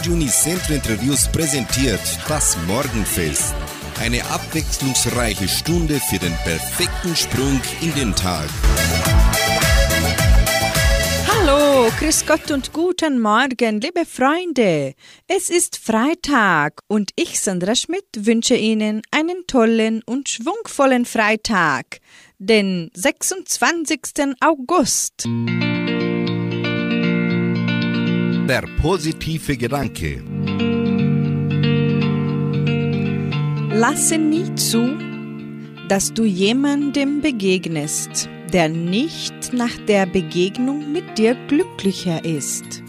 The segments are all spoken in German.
Radio Unicentro Entre Rios präsentiert das Morgenfest. Eine abwechslungsreiche Stunde für den perfekten Sprung in den Tag. Hallo, grüß Gott und guten Morgen, liebe Freunde. Es ist Freitag und ich, Sandra Schmidt, wünsche Ihnen einen tollen und schwungvollen Freitag, den 26. August. Der positive Gedanke. Lasse nie zu, dass du jemandem begegnest, der nicht nach der Begegnung mit dir glücklicher ist.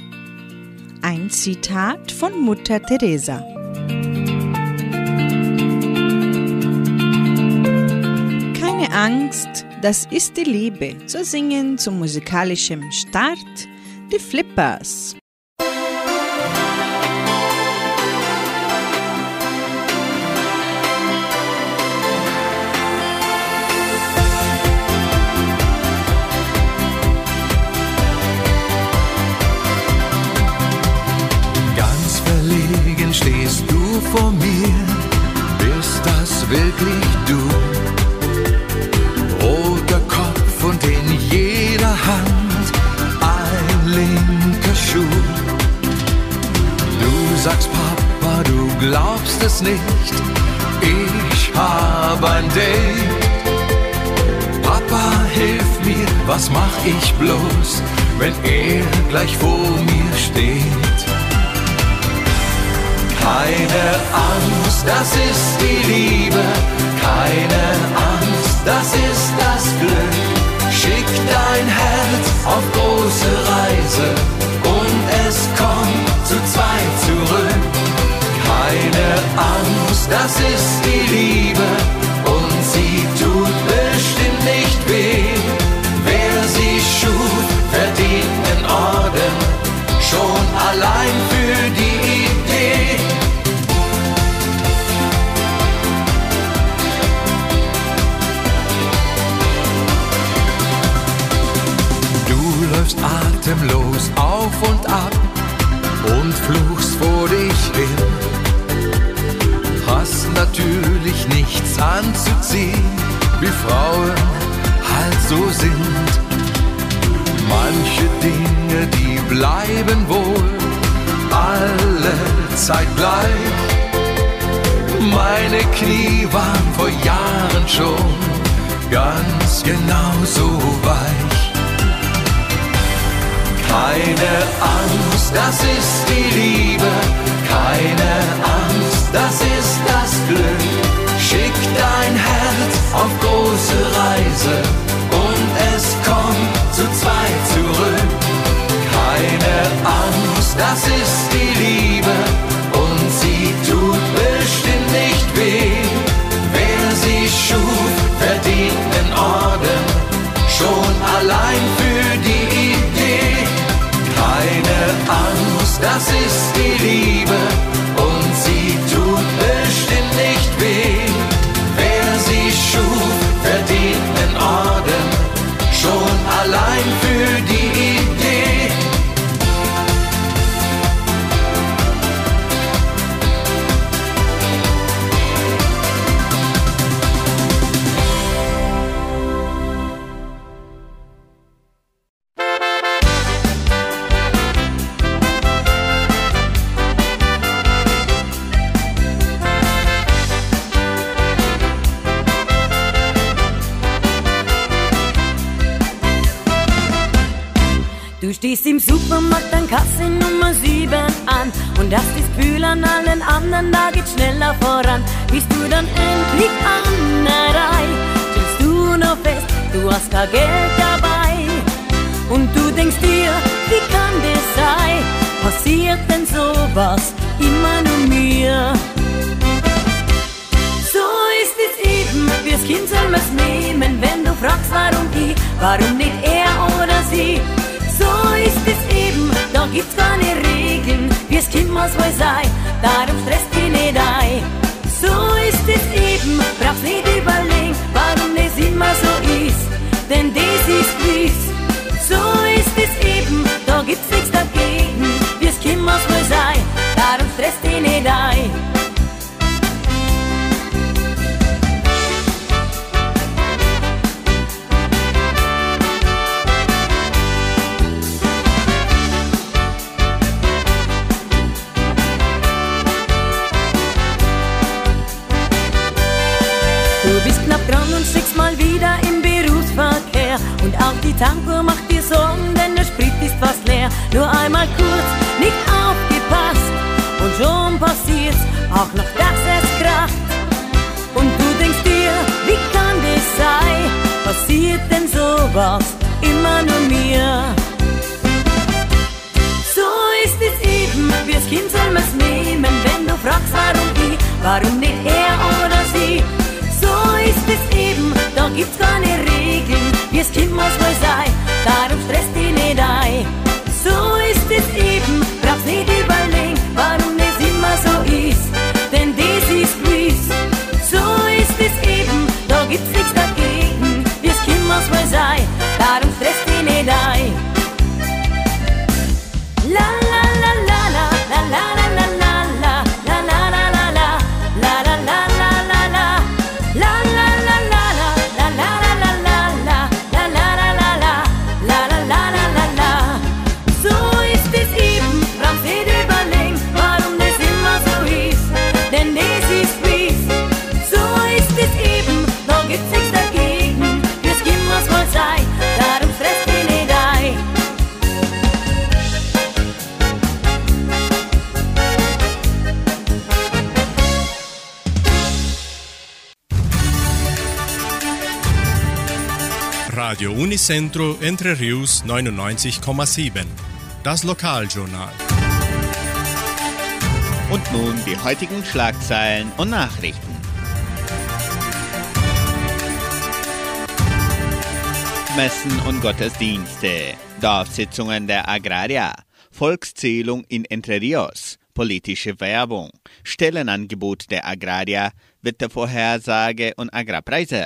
Ein Zitat von Mutter Teresa. Keine Angst, das ist die Liebe. So singen zum musikalischen Start die Flippers. Vor mir, bist das wirklich du? Roter Kopf und in jeder Hand ein linker Schuh. Du sagst Papa, du glaubst es nicht, ich hab ein Date. Papa, hilf mir, was mach ich bloß, wenn er gleich vor mir steht? Keine Angst, das ist die Liebe. Keine Angst, das ist das Glück. Schick dein Herz auf große Reise das ist die Liebe. Keine Angst, das ist das Glück. Schick dein Herz auf große Reise und es kommt zu zweit zurück. Keine Angst, das ist die Liebe das ist die Liebe stehst im Supermarkt an Kasse Nummer 7 an und das Gefühl an allen anderen, da geht's schneller voran. Bist du dann endlich an der Reihe, stellst du noch fest, du hast kein Geld dabei. Und du denkst dir, wie kann das sein? Passiert denn sowas immer nur mir? So ist es eben, fürs Kind soll man's nehmen, wenn du fragst, warum ich, warum nicht er oder sie. Ist es eben, da gibt's keine Regeln, wie's Kind muss wohl sein, darum stresst dich nicht ein. So ist es eben, brauchst nicht überlegen, warum das immer so ist, denn das ist gewiss. So ist es eben, da gibt's nichts dagegen, wie's Kind muss wohl sein, Tanko macht dir Sorgen, denn der Sprit ist fast leer. Nur einmal kurz, nicht aufgepasst. Und schon passiert's, auch noch dass es kracht. Und du denkst dir, wie kann das sein? Passiert denn sowas immer nur mir? So ist es eben, wir's Kind soll man's nehmen, wenn du fragst, warum ich, warum nicht er oder sie? So ist es eben, da gibt's keine Regeln, mas, mas, ai. Unicentro Entre Rius 99,7. Das Lokaljournal. Und nun die heutigen Schlagzeilen und Nachrichten. Messen und Gottesdienste, Dorfsitzungen der Agraria, Volkszählung in Entre Rios, politische Werbung, Stellenangebot der Agraria, Wettervorhersage und Agrarpreise.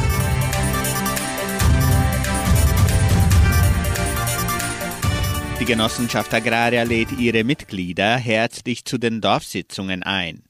Die Genossenschaft Agraria lädt ihre Mitglieder herzlich zu den Dorfsitzungen ein.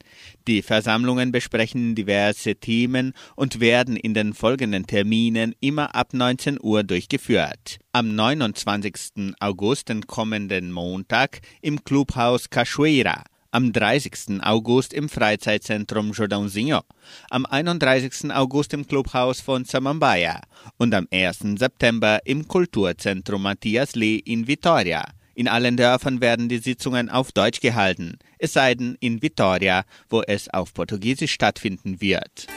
Die Versammlungen besprechen diverse Themen und werden in den folgenden Terminen immer ab 19 Uhr durchgeführt. Am 29. August, den kommenden Montag, im Clubhaus Cachoeira. Am 30. August im Freizeitzentrum Jordãozinho, am 31. August im Clubhaus von Samambaia und am 1. September im Kulturzentrum Matthias Lee in Vitoria. In allen Dörfern werden die Sitzungen auf Deutsch gehalten, es sei denn in Vitoria, wo es auf Portugiesisch stattfinden wird.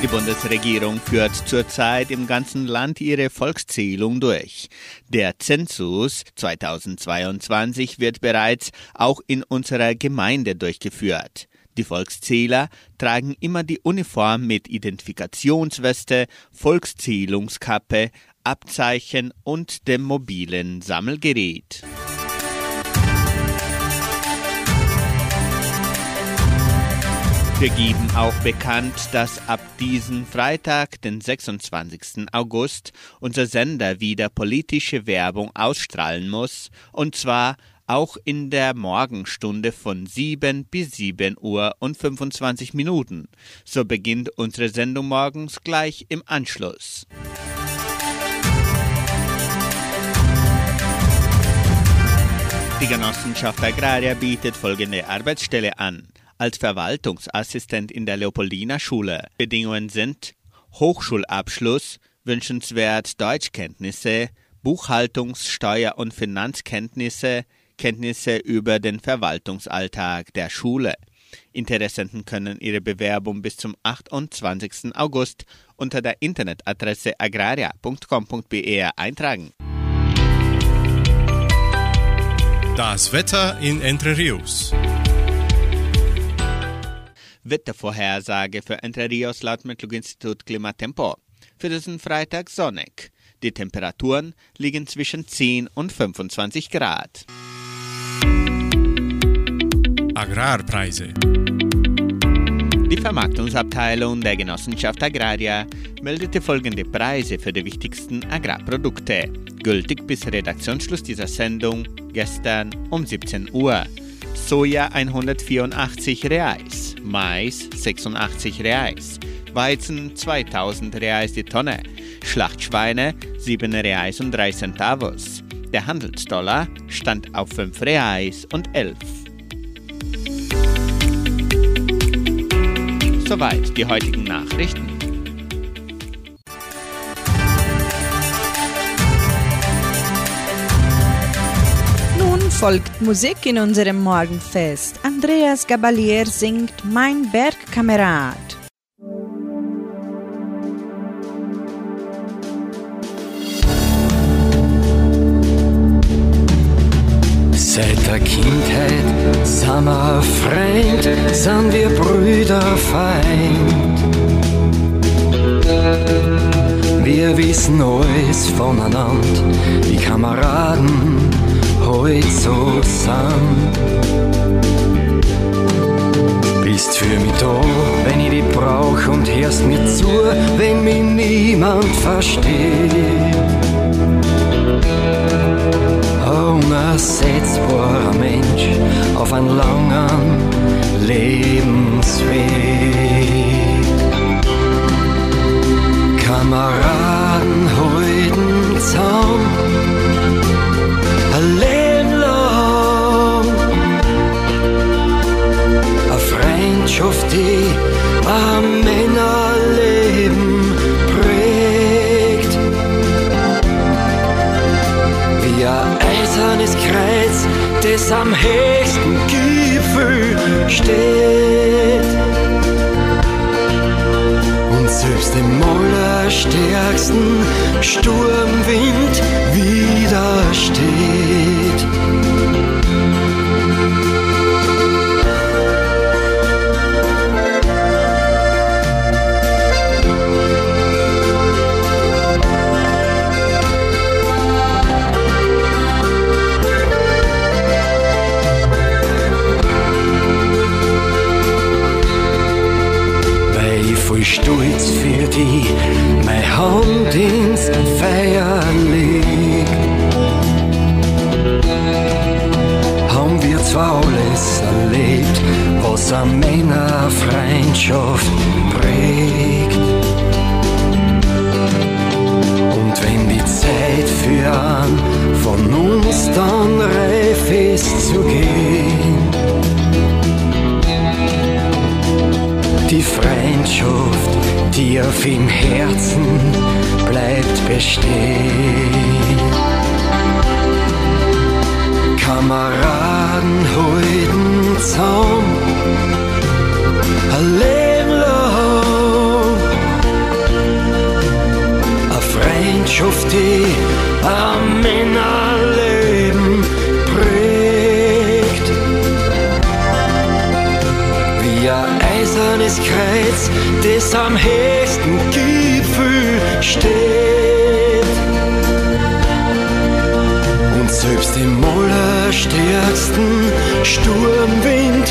Die Bundesregierung führt zurzeit im ganzen Land ihre Volkszählung durch. Der Zensus 2022 wird bereits auch in unserer Gemeinde durchgeführt. Die Volkszähler tragen immer die Uniform mit Identifikationsweste, Volkszählungskappe, Abzeichen und dem mobilen Sammelgerät. Wir geben auch bekannt, dass ab diesem Freitag, den 26. August, unser Sender wieder politische Werbung ausstrahlen muss, und zwar auch in der Morgenstunde von 7 bis 7 Uhr und 25 Minuten. So beginnt unsere Sendung morgens gleich im Anschluss. Die Genossenschaft Agraria bietet folgende Arbeitsstelle an. Als Verwaltungsassistent in der Leopoldina Schule. Bedingungen sind Hochschulabschluss, wünschenswert Deutschkenntnisse, Buchhaltungs-, Steuer- und Finanzkenntnisse, Kenntnisse über den Verwaltungsalltag der Schule. Interessenten können ihre Bewerbung bis zum 28. August unter der Internetadresse agraria.com.br eintragen. Das Wetter in Entre Rios. Wettervorhersage für Entre Rios laut Metlog-Institut Klimatempo. Für diesen Freitag sonnig. Die Temperaturen liegen zwischen 10 und 25 Grad. Agrarpreise. Die Vermarktungsabteilung der Genossenschaft Agraria meldete folgende Preise für die wichtigsten Agrarprodukte, gültig bis Redaktionsschluss dieser Sendung gestern um 17 Uhr. Soja 184 Reais, Mais 86 Reais, Weizen 2000 Reais die Tonne, Schlachtschweine 7 Reais und 3 Centavos. Der Handelsdollar stand auf 5 Reais und 11. Soweit die heutigen Nachrichten. Folgt Musik in unserem Morgenfest. Andreas Gabalier singt Mein Bergkamerad. Seit der Kindheit sind wir Freund, sind wir Brüder Feind. Wir wissen alles voneinander, wie Kameraden heut so sind. Bist für mich da, wenn ich dich brauch und hörst mir zu, wenn mich niemand versteht unersetzbarer Mensch auf einen langen Lebensweg. Kameraden halten zusammen, Freundschaft, die ein Männerleben prägt. Wie ein eisernes Kreuz, das am höchsten Gipfel steht. Und selbst dem allerstärksten Sturmwind widersteht. Die meine Hand ins Feuer leg. Haben wir zwar alles erlebt, was eine Männerfreundschaft im Herzen bleibt bestehen. Kameraden halten zusammen, ein Leben lang. Eine Freundschaft, die ein Männerleben prägt. Wie ein eisernes Kreuz, das am höchsten Sturmwind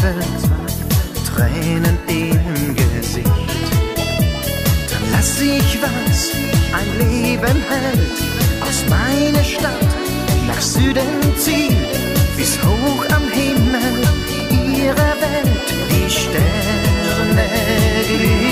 Zweifel, Tränen im Gesicht. Dann lass ich was ein Leben hält, aus meiner Stadt nach Süden ziehen, bis hoch am Himmel ihrer Welt die Sterne glühen.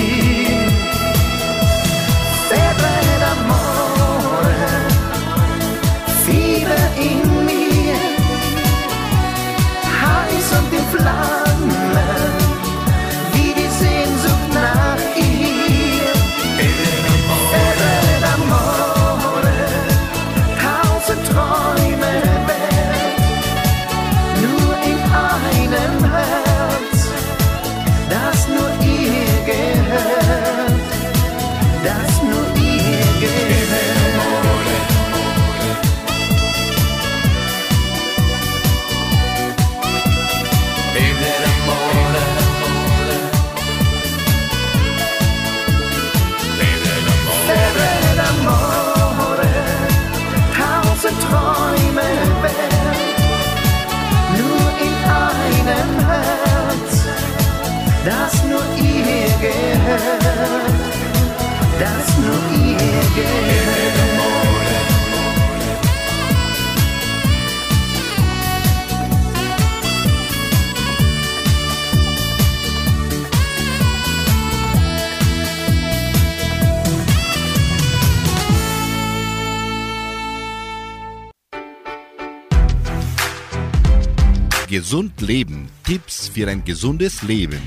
Gesund Leben. Tipps für ein gesundes Leben.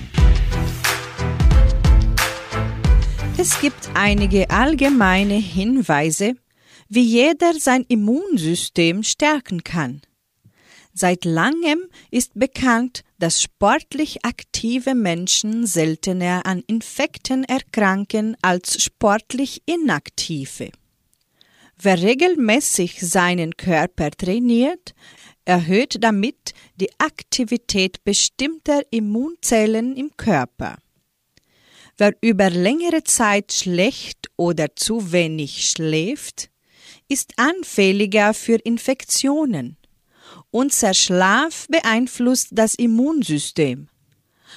Es gibt einige allgemeine Hinweise, wie jeder sein Immunsystem stärken kann. Seit langem ist bekannt, dass sportlich aktive Menschen seltener an Infekten erkranken als sportlich inaktive. Wer regelmäßig seinen Körper trainiert, erhöht damit die Aktivität bestimmter Immunzellen im Körper. Wer über längere Zeit schlecht oder zu wenig schläft, ist anfälliger für Infektionen. Unser Schlaf beeinflusst das Immunsystem.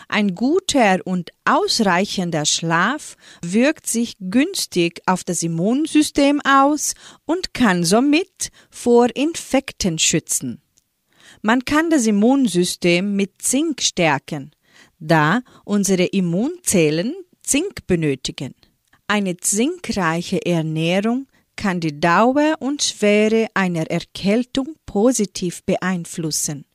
Ein guter und ausreichender Schlaf wirkt sich günstig auf das Immunsystem aus und kann somit vor Infekten schützen. Man kann das Immunsystem mit Zink stärken, da unsere Immunzellen Zink benötigen. Eine zinkreiche Ernährung kann die Dauer und Schwere einer Erkältung positiv beeinflussen.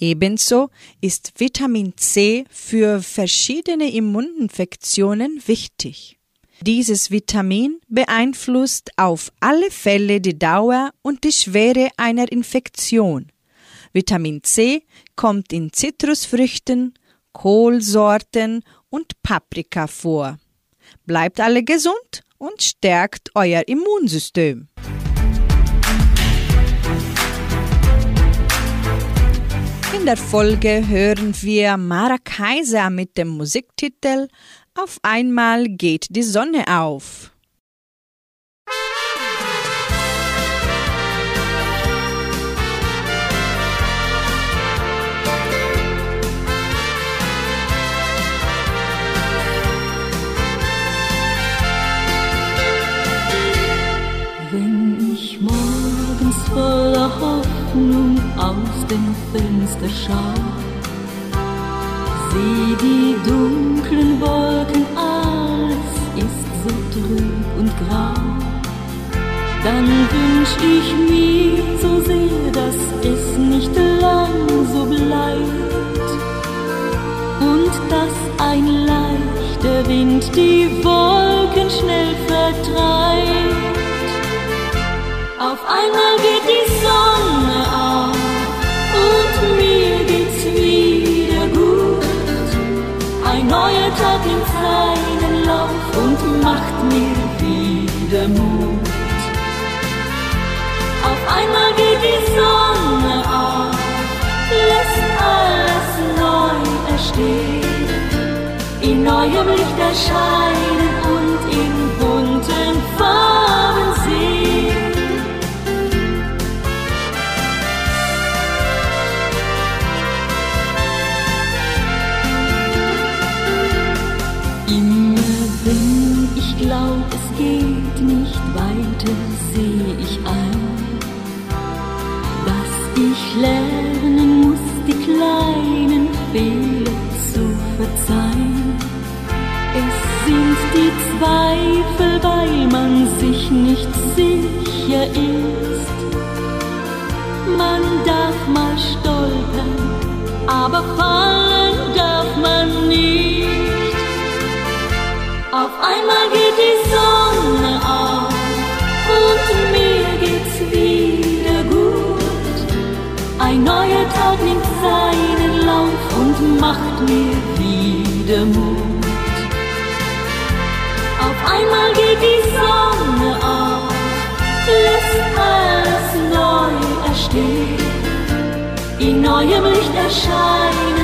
Ebenso ist Vitamin C für verschiedene Immuninfektionen wichtig. Dieses Vitamin beeinflusst auf alle Fälle die Dauer und die Schwere einer Infektion. Vitamin C kommt in Zitrusfrüchten, Kohlsorten und Paprika vor. Bleibt alle gesund und stärkt euer Immunsystem. In der Folge hören wir Mara Kaiser mit dem Musiktitel Auf einmal geht die Sonne auf. Wenn ich morgens voller Fenster schau, sieh die dunklen Wolken, alles ist so trüb und grau. Dann wünsch ich mir so sehr, dass es nicht lang so bleibt und dass ein leichter Wind die Wolken schnell vertreibt. Wieder Mut. Auf einmal geht die Sonne auf, lässt alles neu erstehen, in neuem Licht erscheinen mir wieder Mut. Auf einmal geht die Sonne auf, lässt alles neu erstehen, in neuem Licht erscheinen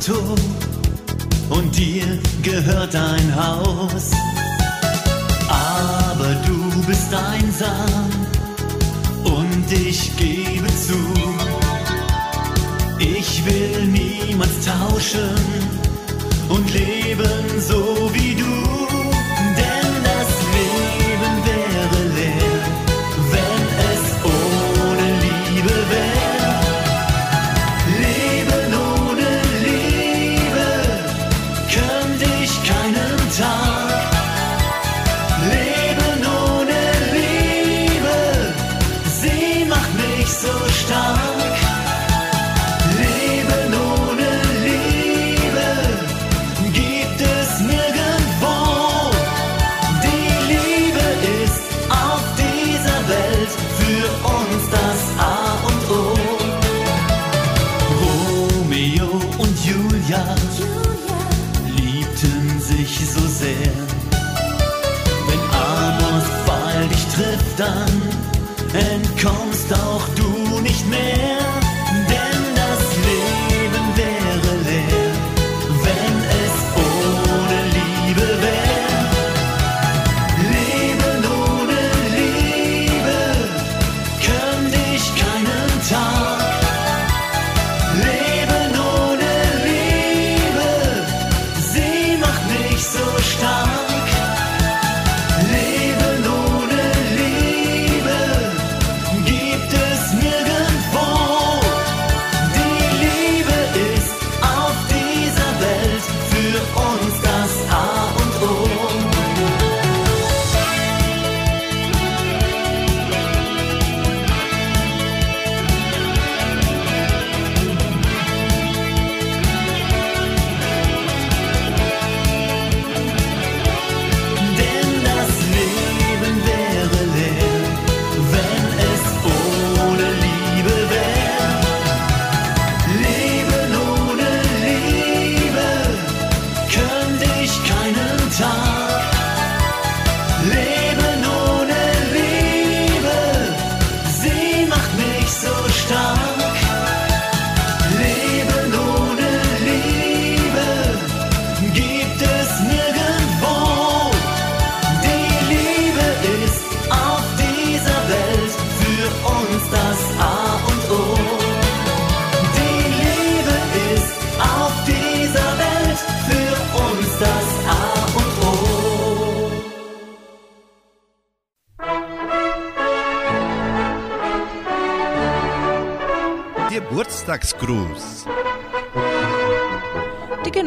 Auto und dir gehört ein Haus. Aber du bist einsam und ich gebe zu, ich will niemals tauschen und leben so wie du. Entkommst auch du nicht mehr. Denn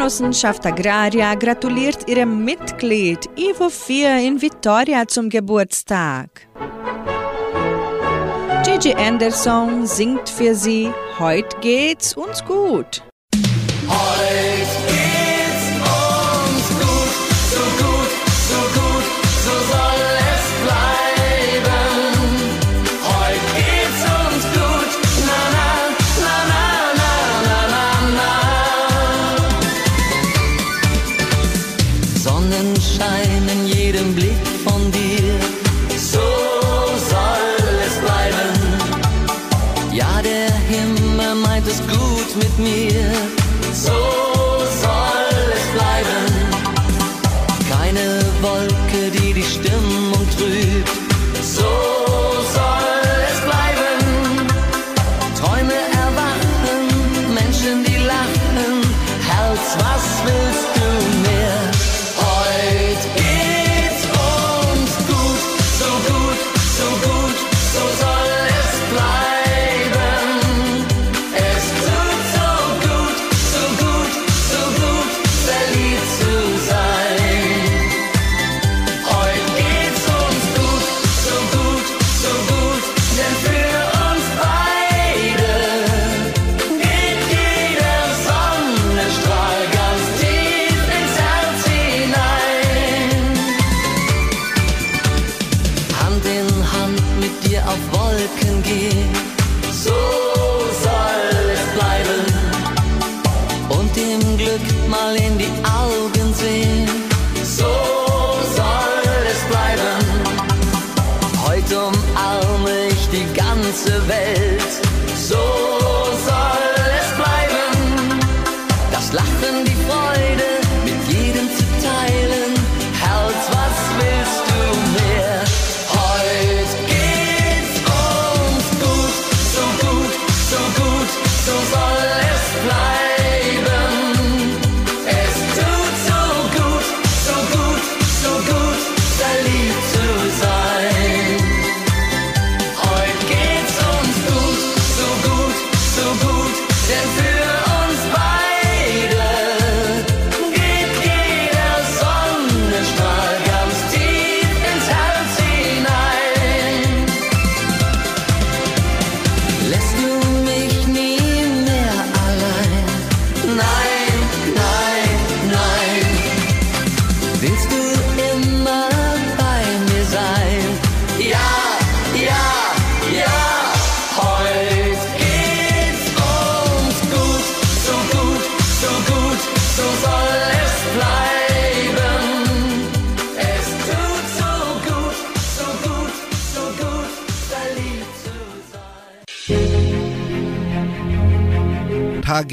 Genossenschaft Agraria gratuliert ihrem Mitglied Ivo 4 in Vitoria zum Geburtstag. Gigi Anderson singt für sie Heute geht's uns gut. Heute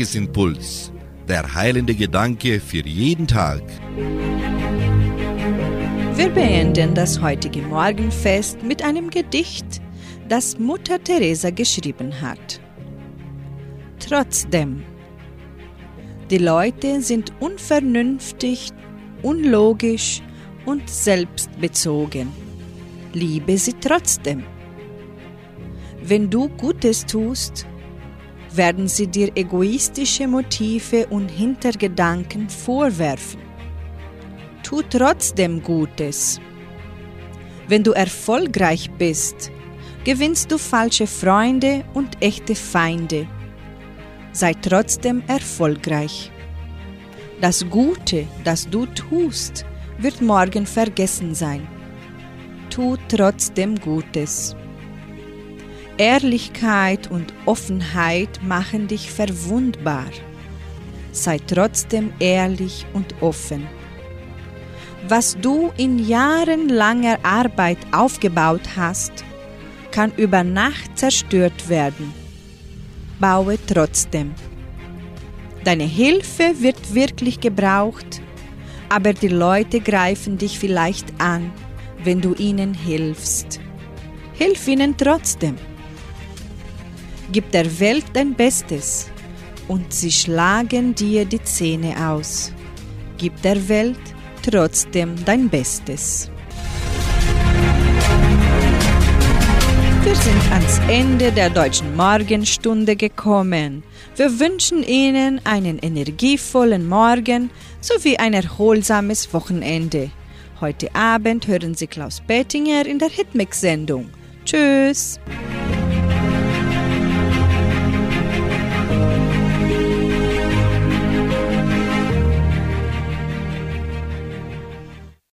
Tagesimpuls. Der heilende Gedanke für jeden Tag. Wir beenden das heutige Morgenfest mit einem Gedicht, das Mutter Teresa geschrieben hat. Trotzdem. Die Leute sind unvernünftig, unlogisch und selbstbezogen. Liebe sie trotzdem. Wenn du Gutes tust, werden sie dir egoistische Motive und Hintergedanken vorwerfen. Tu trotzdem Gutes. Wenn du erfolgreich bist, gewinnst du falsche Freunde und echte Feinde. Sei trotzdem erfolgreich. Das Gute, das du tust, wird morgen vergessen sein. Tu trotzdem Gutes. Ehrlichkeit und Offenheit machen dich verwundbar. Sei trotzdem ehrlich und offen. Was du in jahrelanger Arbeit aufgebaut hast, kann über Nacht zerstört werden. Baue trotzdem. Deine Hilfe wird wirklich gebraucht, aber die Leute greifen dich vielleicht an, wenn du ihnen hilfst. Hilf ihnen trotzdem. Gib der Welt dein Bestes und sie schlagen dir die Zähne aus. Gib der Welt trotzdem dein Bestes. Wir sind ans Ende der deutschen Morgenstunde gekommen. Wir wünschen Ihnen einen energievollen Morgen sowie ein erholsames Wochenende. Heute Abend hören Sie Klaus Bettinger in der Hitmix-Sendung. Tschüss!